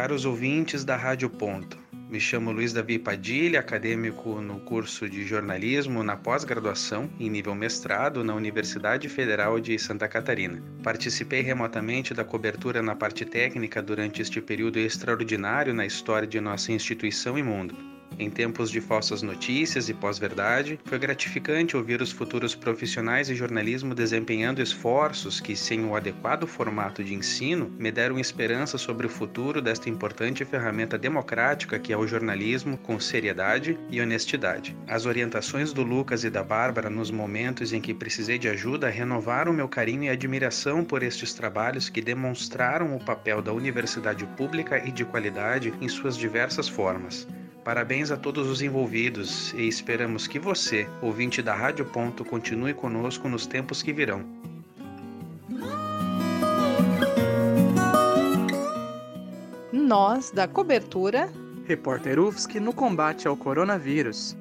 Caros ouvintes da Rádio Ponto, me chamo Luiz Davi Padilha, acadêmico no curso de jornalismo na pós-graduação em nível mestrado na Universidade Federal de Santa Catarina. Participei remotamente da cobertura na parte técnica durante este período extraordinário na história de nossa instituição e mundo. Em tempos de falsas notícias e pós-verdade, foi gratificante ouvir os futuros profissionais de jornalismo desempenhando esforços que, sem o adequado formato de ensino, me deram esperança sobre o futuro desta importante ferramenta democrática que é o jornalismo com seriedade e honestidade. As orientações do Lucas e da Bárbara nos momentos em que precisei de ajuda renovaram meu carinho e admiração por estes trabalhos que demonstraram o papel da universidade pública e de qualidade em suas diversas formas. Parabéns a todos os envolvidos e esperamos que você, ouvinte da Rádio Ponto, continue conosco nos tempos que virão. Nós, da cobertura, Repórter UFSC no combate ao coronavírus.